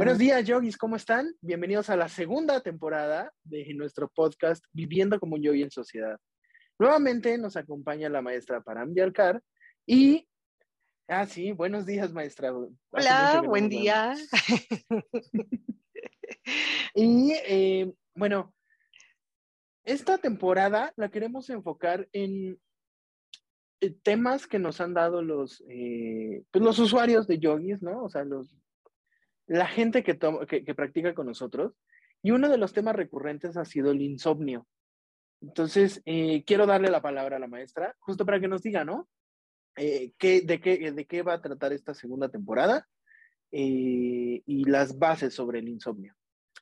Buenos días, yogis, ¿cómo están? Bienvenidos a la segunda temporada de nuestro podcast Viviendo como un yogi en sociedad. Nuevamente nos acompaña la maestra Param Yalkar y... Ah, sí, buenos días, maestra. Hola, buen día. y eh, bueno, esta temporada la queremos enfocar en eh, temas que nos han dado los, eh, pues los usuarios de yogis, ¿no? O sea, los, la gente que, que, practica con nosotros. Y uno de los temas recurrentes ha sido el insomnio. Entonces, eh, quiero darle la palabra a la maestra, justo para que nos diga, ¿no? Eh, qué, de, qué, ¿De qué va a tratar esta segunda temporada eh, y las bases sobre el insomnio?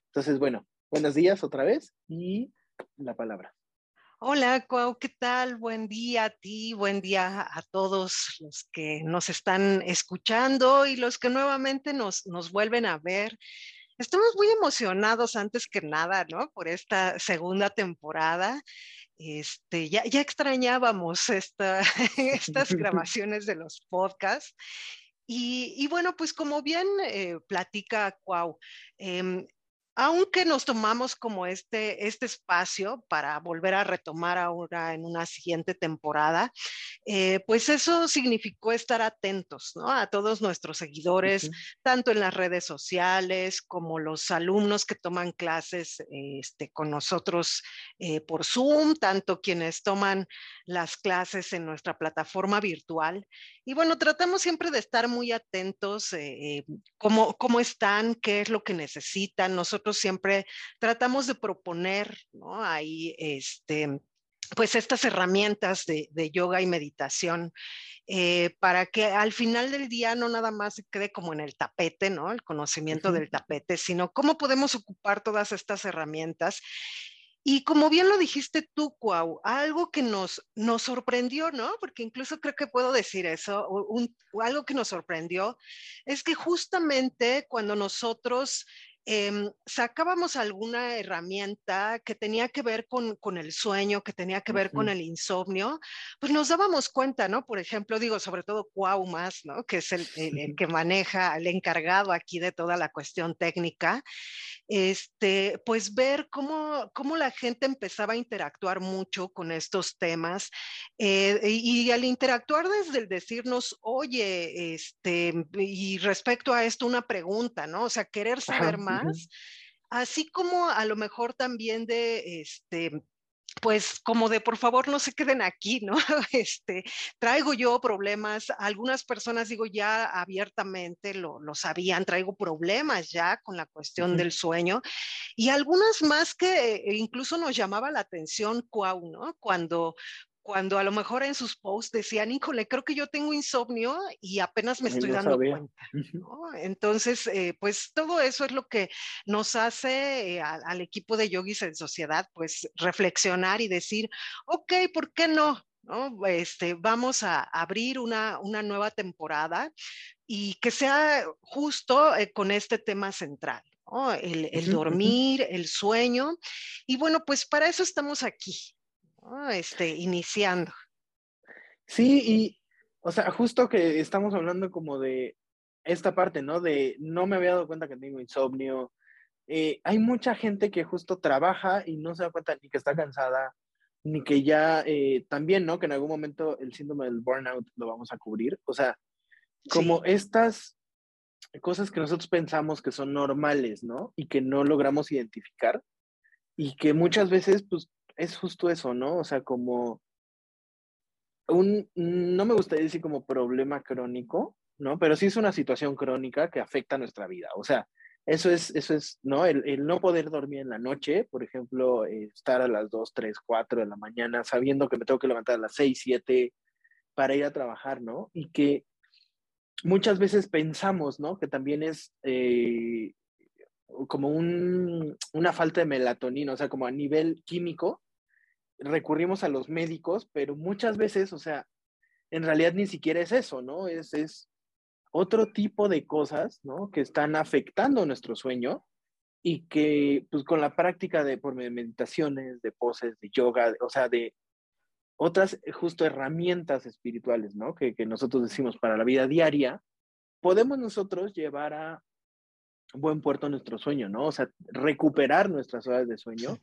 Entonces, bueno, buenos días otra vez y la palabra. Hola, Cuau, ¿qué tal? Buen día a ti, buen día a todos los que nos están escuchando y los que nuevamente nos, nos vuelven a ver. Estamos muy emocionados antes que nada, ¿no? Por esta segunda temporada. Este, ya, ya extrañábamos esta, estas grabaciones de los podcasts. Y, y, bueno, pues como bien eh, platica Cuau, eh, aunque nos tomamos como este, este espacio para volver a retomar ahora en una siguiente temporada, eh, pues eso significó estar atentos ¿no? a todos nuestros seguidores, tanto en las redes sociales como los alumnos que toman clases este, con nosotros eh, por Zoom, tanto quienes toman las clases en nuestra plataforma virtual. Y bueno, tratamos siempre de estar muy atentos, eh, cómo, cómo están, qué es lo que necesitan. Nosotros siempre tratamos de proponer, ¿no? Ahí, este, pues estas herramientas de, yoga y meditación eh, para que al final del día no nada más se quede como en el tapete, ¿no? El conocimiento del tapete, sino cómo podemos ocupar todas estas herramientas. Y como bien lo dijiste tú, Cuau, algo que nos, nos sorprendió, ¿no? Porque incluso creo que puedo decir eso, algo que nos sorprendió es que justamente cuando nosotros Em, sacábamos alguna herramienta que tenía que ver con, con el sueño, que tenía que ver con el insomnio, pues nos dábamos cuenta, ¿no? Por ejemplo, digo, sobre todo Cuau más, ¿no? Que es el, el, que maneja, el encargado aquí de toda la cuestión técnica, este, pues ver cómo, cómo la gente empezaba a interactuar mucho con estos temas eh, y, al interactuar desde el decirnos, oye, este, y respecto a esto una pregunta, ¿no? O sea, querer saber más así como a lo mejor también de, este, pues como de por favor no se queden aquí, ¿no? Este, traigo yo problemas, algunas personas digo ya abiertamente lo, lo sabían, traigo problemas ya con la cuestión del sueño y algunas más que eh, incluso nos llamaba la atención, Cuau, ¿no? Cuando cuando a lo mejor en sus posts decían, híjole, creo que yo tengo insomnio y apenas me estoy dando cuenta. Entonces, eh, pues todo eso es lo que nos hace eh, al, equipo de yogis en sociedad, pues reflexionar y decir, ok, ¿por qué no? ¿No? Este, vamos a abrir una, una nueva temporada y que sea justo eh, con este tema central. El, el dormir, el sueño. Y bueno, pues para eso estamos aquí, este, iniciando. Sí, y, o sea, justo que estamos hablando como de esta parte, ¿no? De no me había dado cuenta que tengo insomnio. Eh, hay mucha gente que justo trabaja y no se da cuenta ni que está cansada, ni que ya eh, también, ¿no? Que en algún momento el síndrome del burnout lo vamos a cubrir. O sea, como estas cosas que nosotros pensamos que son normales, ¿no? Y que no logramos identificar y que muchas veces, pues, es justo eso, ¿no? O sea, como un, no me gustaría decir como problema crónico, ¿no? Pero sí es una situación crónica que afecta nuestra vida. O sea, eso es, eso es, ¿no? El, no poder dormir en la noche, por ejemplo, estar a las 2, 3, 4 de la mañana sabiendo que me tengo que levantar a las 6, 7 para ir a trabajar, ¿no? Y que muchas veces pensamos, ¿no? Que también es eh, como un, una falta de melatonina, o sea, como a nivel químico, recurrimos a los médicos, pero muchas veces, o sea, en realidad ni siquiera es eso, ¿no? Es, es otro tipo de cosas, ¿no? Que están afectando nuestro sueño y que, pues, con la práctica de por meditaciones, de poses, de yoga, o sea, de otras justo herramientas espirituales, ¿no? Que, que nosotros decimos para la vida diaria, podemos nosotros llevar a buen puerto nuestro sueño, ¿no? O sea, recuperar nuestras horas de sueño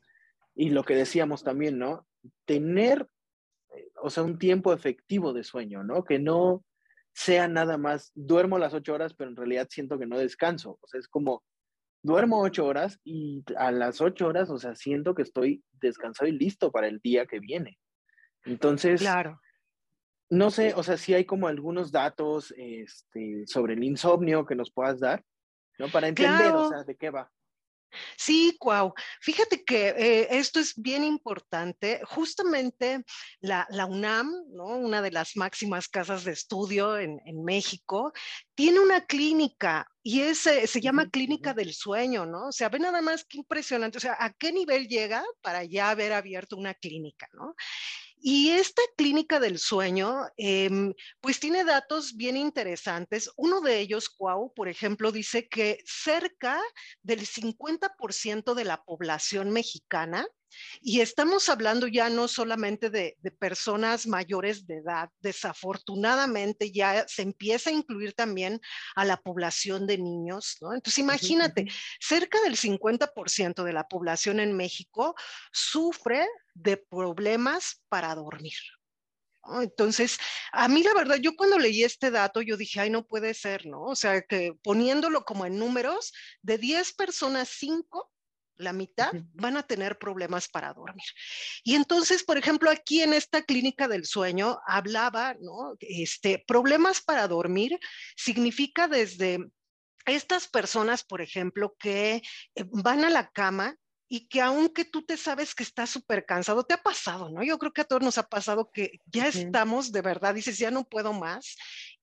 y lo que decíamos también, ¿no? Tener, o sea, un tiempo efectivo de sueño, ¿no? Que no sea nada más, duermo las ocho horas, pero en realidad siento que no descanso. O sea, es como, duermo ocho horas y a las ocho horas, o sea, siento que estoy descansado y listo para el día que viene. Entonces, claro. no sé, o sea, si hay como algunos datos este, sobre el insomnio que nos puedas dar, ¿no? Para entender, o sea, de qué va. Sí, Cuau. Fíjate que eh, esto es bien importante. Justamente la, UNAM, ¿no? una de las máximas casas de estudio en, México, tiene una clínica y ese se llama Clínica del Sueño, ¿no? O sea, ve nada más qué impresionante. O sea, ¿a qué nivel llega para ya haber abierto una clínica, ¿no? Y esta clínica del sueño, em, pues tiene datos bien interesantes. Uno de ellos, Cuau, por ejemplo, dice que cerca del 50% de la población mexicana y estamos hablando ya no solamente de, personas mayores de edad, desafortunadamente ya se empieza a incluir también a la población de niños, ¿no? Entonces imagínate, cerca del 50% de la población en México sufre de problemas para dormir. Entonces, a mí la verdad, yo cuando leí este dato, yo dije, ay, no puede ser, ¿no? O sea, que poniéndolo como en números, de 10 personas, 5 la mitad van a tener problemas para dormir. Y entonces, por ejemplo, aquí en esta clínica del sueño hablaba, ¿no? Este, problemas para dormir significa desde estas personas, por ejemplo, que eh, van a la cama y que aunque tú te sabes que estás súper cansado, te ha pasado, ¿no? Yo creo que a todos nos ha pasado que ya estamos, de verdad, dices, ya no puedo más,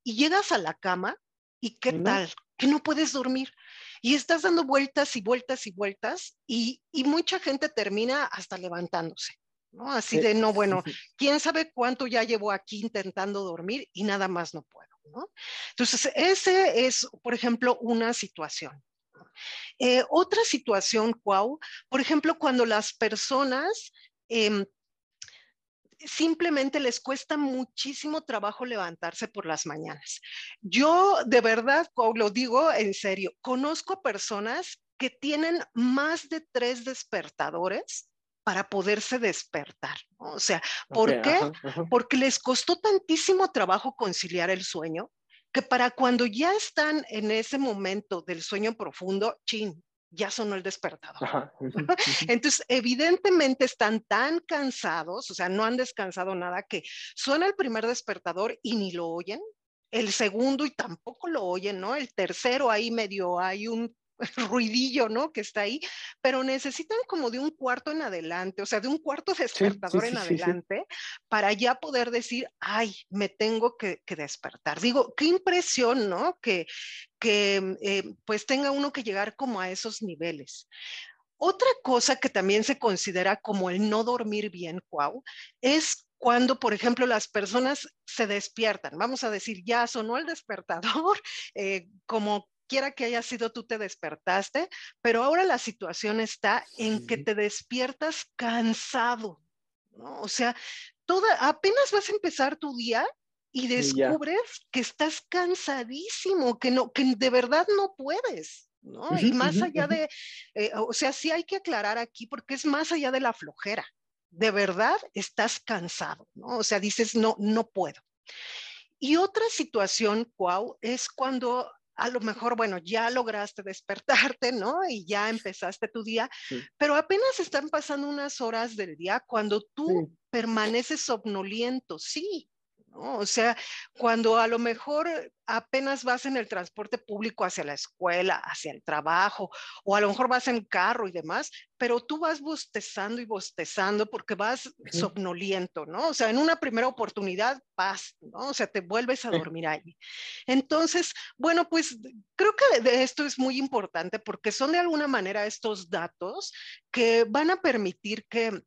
y llegas a la cama y ¿qué tal? Que no puedes dormir y estás dando vueltas y vueltas y vueltas y, mucha gente termina hasta levantándose. ¿no? Así de, no, bueno, quién sabe cuánto ya llevo aquí intentando dormir y nada más no puedo. ¿no? Entonces, ese es, por ejemplo, una situación. Eh, otra situación, Cuau, por ejemplo, cuando las personas em, simplemente les cuesta muchísimo trabajo levantarse por las mañanas. Yo de verdad, lo digo en serio, conozco personas que tienen más de tres despertadores para poderse despertar. O sea, ¿por qué? Porque les costó tantísimo trabajo conciliar el sueño que para cuando ya están en ese momento del sueño profundo, chin, ya sonó el despertador. Entonces, evidentemente están tan cansados, o sea, no han descansado nada, que suena el primer despertador y ni lo oyen. El segundo y tampoco lo oyen, ¿no? El tercero ahí medio hay un ruidillo, ¿no? Que está ahí, pero necesitan como de un cuarto en adelante, o sea, de un cuarto despertador en adelante para ya poder decir, ay, me tengo que, despertar. Digo, qué impresión, ¿no? Que, que eh, pues tenga uno que llegar como a esos niveles. Otra cosa que también se considera como el no dormir bien, Cuau, es cuando, por ejemplo, las personas se despiertan. Vamos a decir, ya sonó el despertador, eh, como quiera que haya sido, tú te despertaste, pero ahora la situación está en que te despiertas cansado, ¿no? O sea, toda, apenas vas a empezar tu día y descubres que estás cansadísimo, que no, que de verdad no puedes. ¿no? y más allá de, eh, o sea, sí hay que aclarar aquí porque es más allá de la flojera. De verdad estás cansado, ¿no? O sea, dices, no, no puedo. Y otra situación, Cuau, es cuando a lo mejor, bueno, ya lograste despertarte, ¿no? Y ya empezaste tu día, pero apenas están pasando unas horas del día cuando tú permaneces somnoliento, sí, o sea, cuando a lo mejor apenas vas en el transporte público hacia la escuela, hacia el trabajo, o a lo mejor vas en carro y demás, pero tú vas bostezando y bostezando porque vas somnoliento, ¿no? O sea, en una primera oportunidad vas, ¿no? O sea, te vuelves a dormir ahí. Entonces, bueno, pues creo que de esto es muy importante porque son de alguna manera estos datos que van a permitir que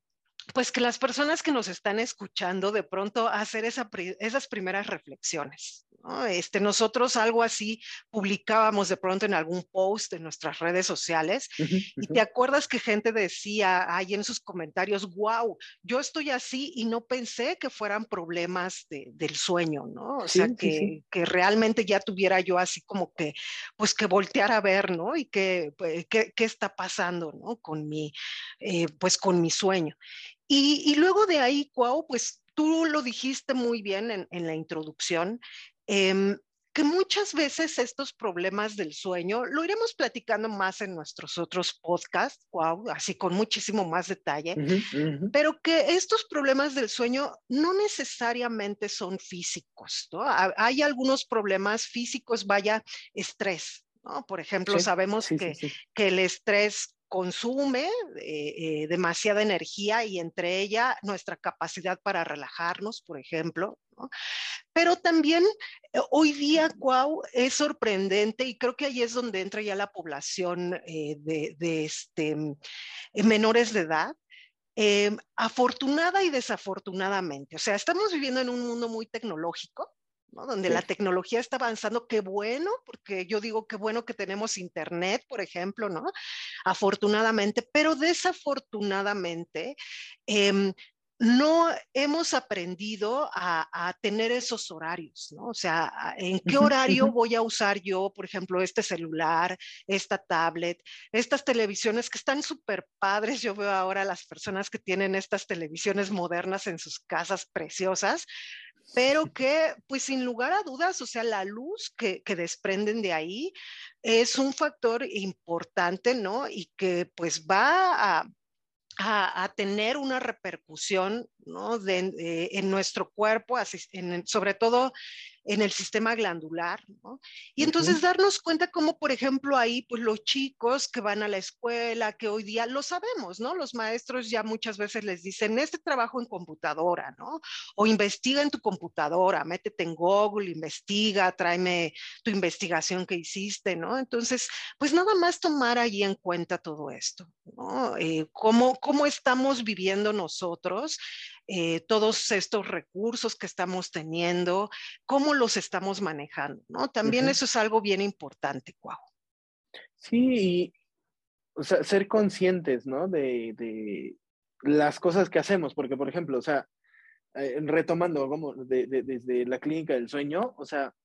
pues que las personas que nos están escuchando de pronto hacer esas primeras reflexiones. Este, nosotros algo así publicábamos de pronto en algún post en nuestras redes sociales y te acuerdas que gente decía ahí en sus comentarios, wow, yo estoy así y no pensé que fueran problemas del sueño, ¿no? O sea, que, que, realmente ya tuviera yo así como que, pues que voltear a ver, ¿no? Y que, pues, qué está pasando, ¿no? Con mi, eh, pues con mi sueño. Y, y, luego de ahí, wow, pues tú lo dijiste muy bien en, en la introducción, Em, que muchas veces estos problemas del sueño, lo iremos platicando más en nuestros otros podcasts, wow, así con muchísimo más detalle, pero que estos problemas del sueño no necesariamente son físicos, ¿no? Hay algunos problemas físicos, vaya, estrés, ¿no? Por ejemplo, sabemos que, que el estrés consume eh, eh, demasiada energía y entre ella nuestra capacidad para relajarnos, por ejemplo. Pero también eh, hoy día, Cuau, es sorprendente y creo que ahí es donde entra ya la población de, este, menores de edad. afortunada y desafortunadamente, o sea, estamos viviendo en un mundo muy tecnológico, donde la tecnología está avanzando, qué bueno, porque yo digo qué bueno que tenemos internet, por ejemplo, ¿no? Afortunadamente, pero desafortunadamente, eh, no hemos aprendido a, tener esos horarios, ¿no? O sea, ¿en qué horario voy a usar yo, por ejemplo, este celular, esta tablet, estas televisiones que están súper padres? Yo veo ahora a las personas que tienen estas televisiones modernas en sus casas preciosas, pero que, pues sin lugar a dudas, o sea, la luz que, que, desprenden de ahí es un factor importante, ¿no? Y que pues va a, a, tener una repercusión ¿no? eh, en nuestro cuerpo, así, en, sobre todo en el sistema glandular, ¿no? Y entonces darnos cuenta como, por ejemplo, ahí, pues los chicos que van a la escuela, que hoy día lo sabemos, ¿no? Los maestros ya muchas veces les dicen, este trabajo en computadora, ¿no? O investiga en tu computadora, métete en Google, investiga, tráeme tu investigación que hiciste, ¿no? Entonces, pues nada más tomar ahí en cuenta todo esto, ¿no? Eh, cómo, ¿Cómo estamos viviendo nosotros? Eh, todos estos recursos que estamos teniendo, cómo los estamos manejando, ¿no? También eso es algo bien importante, Cuau. Sí, o sea, ser conscientes, ¿no? De, de, las cosas que hacemos, porque, por ejemplo, o sea, eh, retomando como desde la clínica del sueño, o sea,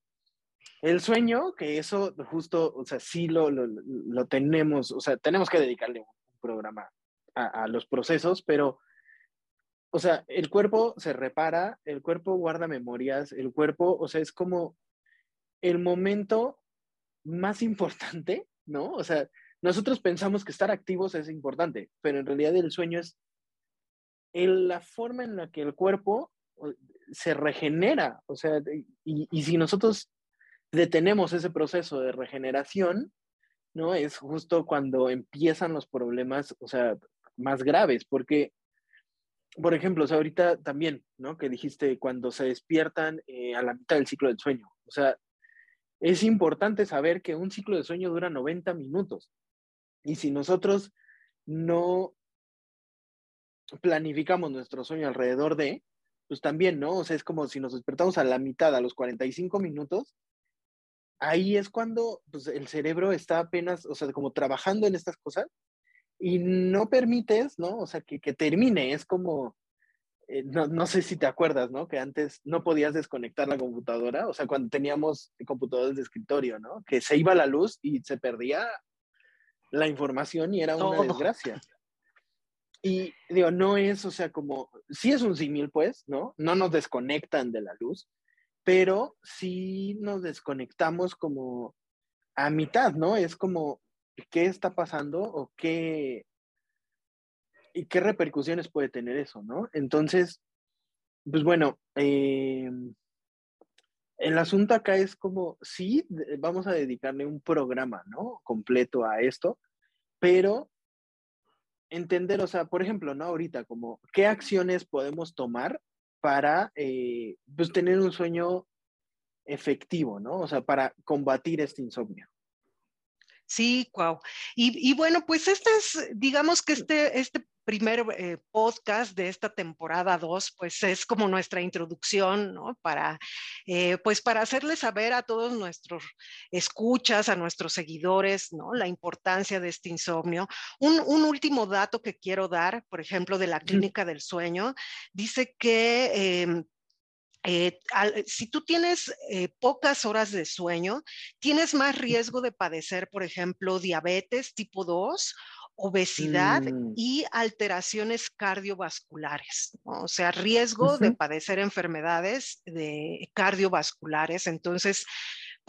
el sueño, que eso justo, o sea, sí lo, lo, lo tenemos, o sea, tenemos que dedicarle un programa a, a los procesos, pero o sea, el cuerpo se repara, el cuerpo guarda memorias, el cuerpo, o sea, es como el momento más importante, ¿no? O sea, nosotros pensamos que estar activos es importante, pero en realidad el sueño es la forma en la que el cuerpo se regenera, o sea, y, y si nosotros detenemos ese proceso de regeneración, ¿no? Es justo cuando empiezan los problemas, o sea, más graves, porque por ejemplo, o sea, ahorita también, ¿no? Que dijiste cuando se despiertan eh, a la mitad del ciclo del sueño. O sea, es importante saber que un ciclo de sueño dura 90 minutos. Y si nosotros no planificamos nuestro sueño alrededor de, pues también, ¿no? O sea, es como si nos despertamos a la mitad, a los 45 minutos, ahí es cuando pues, el cerebro está apenas, o sea, como trabajando en estas cosas y no permites, ¿no? O sea, que, que termine, es como, eh, no, no, sé si te acuerdas, ¿no? Que antes no podías desconectar la computadora, o sea, cuando teníamos computadores de escritorio, ¿no? Que se iba la luz y se perdía la información y era una desgracia. Y digo, no es, o sea, como, sí es un símil, pues, ¿no? No nos desconectan de la luz, pero sí nos desconectamos como a mitad, ¿no? Es como, qué está pasando o qué, y qué repercusiones puede tener eso, ¿no? Entonces, pues bueno, em, el asunto acá es como, sí, vamos a dedicarle un programa, ¿no? Completo a esto, pero entender, o sea, por ejemplo, ¿no? Ahorita, como, ¿qué acciones podemos tomar para, eh, pues, tener un sueño efectivo, ¿no? O sea, para combatir este insomnio. Sí, wow. Y, bueno, pues este es, digamos que este, este primer eh, podcast de esta temporada 2, pues es como nuestra introducción, ¿no? Para, eh, pues para hacerles saber a todos nuestros escuchas, a nuestros seguidores, ¿no? La importancia de este insomnio. Un, un último dato que quiero dar, por ejemplo, de la clínica del sueño, dice que... Em, eh, si tú tienes pocas horas de sueño, tienes más riesgo de padecer, por ejemplo, diabetes tipo 2 obesidad mm. y alteraciones cardiovasculares, o sea, riesgo de padecer enfermedades de cardiovasculares. Entonces,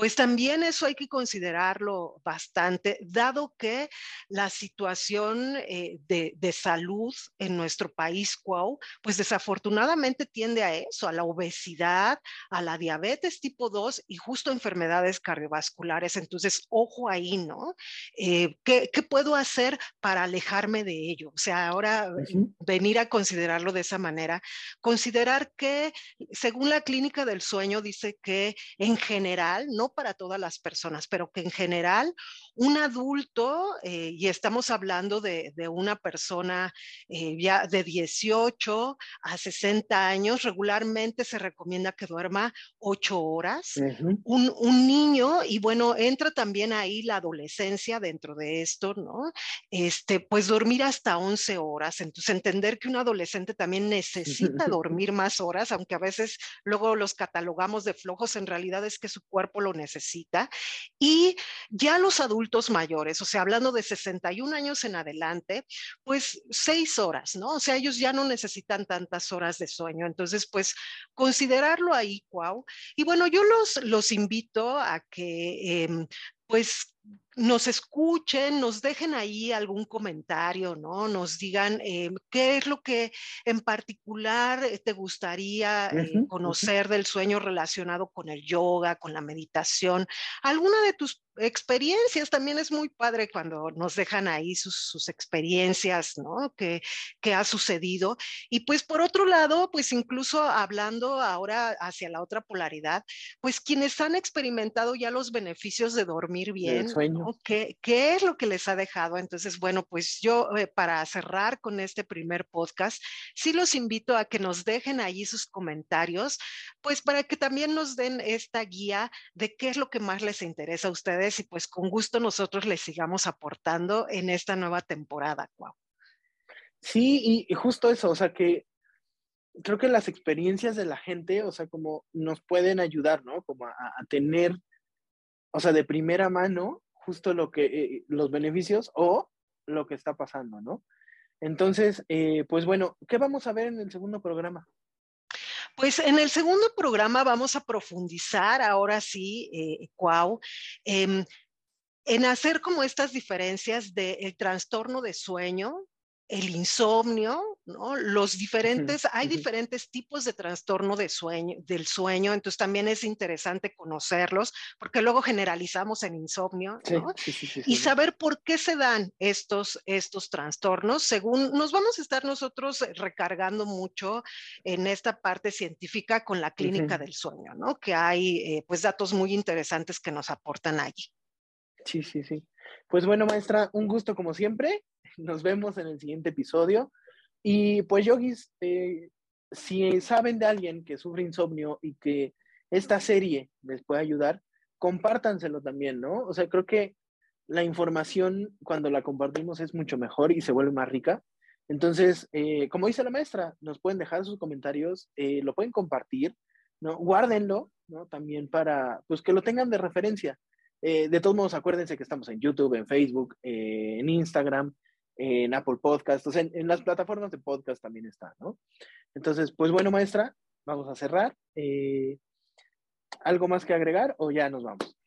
pues también eso hay que considerarlo bastante, dado que la situación eh, de, salud en nuestro país, Cuau, pues desafortunadamente tiende a eso, a la obesidad, a la diabetes tipo 2 y justo enfermedades cardiovasculares. Entonces, ojo ahí, ¿no? Eh, ¿qué, puedo hacer para alejarme de ello? O sea, ahora venir a considerarlo de esa manera, considerar que, según la clínica del sueño, dice que en general, no para todas las personas, pero que en general un adulto, eh, y estamos hablando de, una persona eh, ya de 18 a 60 años, regularmente se recomienda que duerma 8 horas. un, un, niño, y bueno, entra también ahí la adolescencia dentro de esto, ¿no? Este, pues dormir hasta 11 horas. Entonces, entender que un adolescente también necesita dormir más horas, aunque a veces luego los catalogamos de flojos, en realidad es que su cuerpo lo necesita. Y ya los adultos mayores, o sea, hablando de 61 años en adelante, pues seis horas, ¿no? O sea, ellos ya no necesitan tantas horas de sueño. Entonces, pues considerarlo ahí, Cuau. Y bueno, yo los, los invito a que, em, pues, nos escuchen, nos dejen ahí algún comentario, ¿no? Nos digan eh, qué es lo que en particular eh, te gustaría eh, conocer del sueño relacionado con el yoga, con la meditación, alguna de tus experiencias. También es muy padre cuando nos dejan ahí sus, experiencias, ¿no? Que, que, ha sucedido. Y pues por otro lado, pues incluso hablando ahora hacia la otra polaridad, pues quienes han experimentado ya los beneficios de dormir bien, ¿Qué, ¿Qué, es lo que les ha dejado? Entonces, bueno, pues yo eh, para cerrar con este primer podcast, sí los invito a que nos dejen ahí sus comentarios, pues para que también nos den esta guía de qué es lo que más les interesa a ustedes y pues con gusto nosotros les sigamos aportando en esta nueva temporada, Cuau. Sí, y, justo eso, o sea que creo que las experiencias de la gente, o sea, como nos pueden ayudar, ¿no? Como a, tener, o sea, de primera mano justo lo que, eh, los beneficios o lo que está pasando, ¿no? Entonces, eh, pues bueno, ¿qué vamos a ver en el segundo programa? Pues en el segundo programa vamos a profundizar, ahora sí, eh, em, en hacer como estas diferencias del trastorno de sueño, el insomnio, ¿no? Los diferentes, hay diferentes tipos de trastorno de sueño, del sueño, entonces también es interesante conocerlos, porque luego generalizamos en insomnio, ¿no? y saber por qué se dan estos, estos trastornos, según nos vamos a estar nosotros recargando mucho en esta parte científica con la clínica del sueño, ¿no? Que hay, eh, pues, datos muy interesantes que nos aportan allí. Sí, sí, sí. Pues bueno, maestra, un gusto como siempre. Nos vemos en el siguiente episodio. Y pues, yogis, eh, si saben de alguien que sufre insomnio y que esta serie les puede ayudar, compártanselo también, ¿no? O sea, creo que la información cuando la compartimos es mucho mejor y se vuelve más rica. Entonces, eh, como dice la maestra, nos pueden dejar sus comentarios, eh, lo pueden compartir, ¿no? Guárdenlo, ¿no? También para, pues que lo tengan de referencia. De todos modos, acuérdense que estamos en YouTube, en Facebook, en Instagram, en Apple Podcasts, sea, en, las plataformas de podcast también está, ¿no? Entonces, pues bueno, maestra, vamos a cerrar. Eh, ¿Algo más que agregar o ya nos vamos?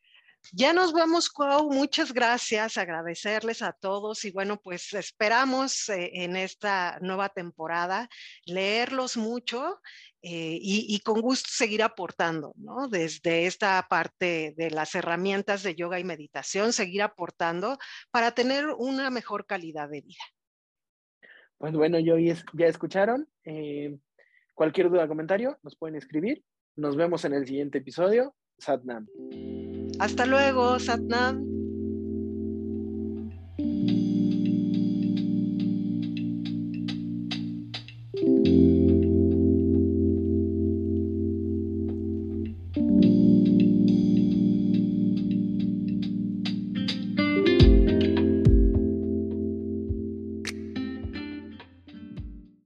Ya nos vamos, Cuau. Muchas gracias, agradecerles a todos y bueno, pues esperamos eh, en esta nueva temporada leerlos mucho eh, y, con gusto seguir aportando, ¿no? Desde esta parte de las herramientas de yoga y meditación, seguir aportando para tener una mejor calidad de vida. Pues bueno, ya escucharon. Eh, cualquier duda o comentario nos pueden escribir. Nos vemos en el siguiente episodio. Satnam. Hasta luego, Satnam.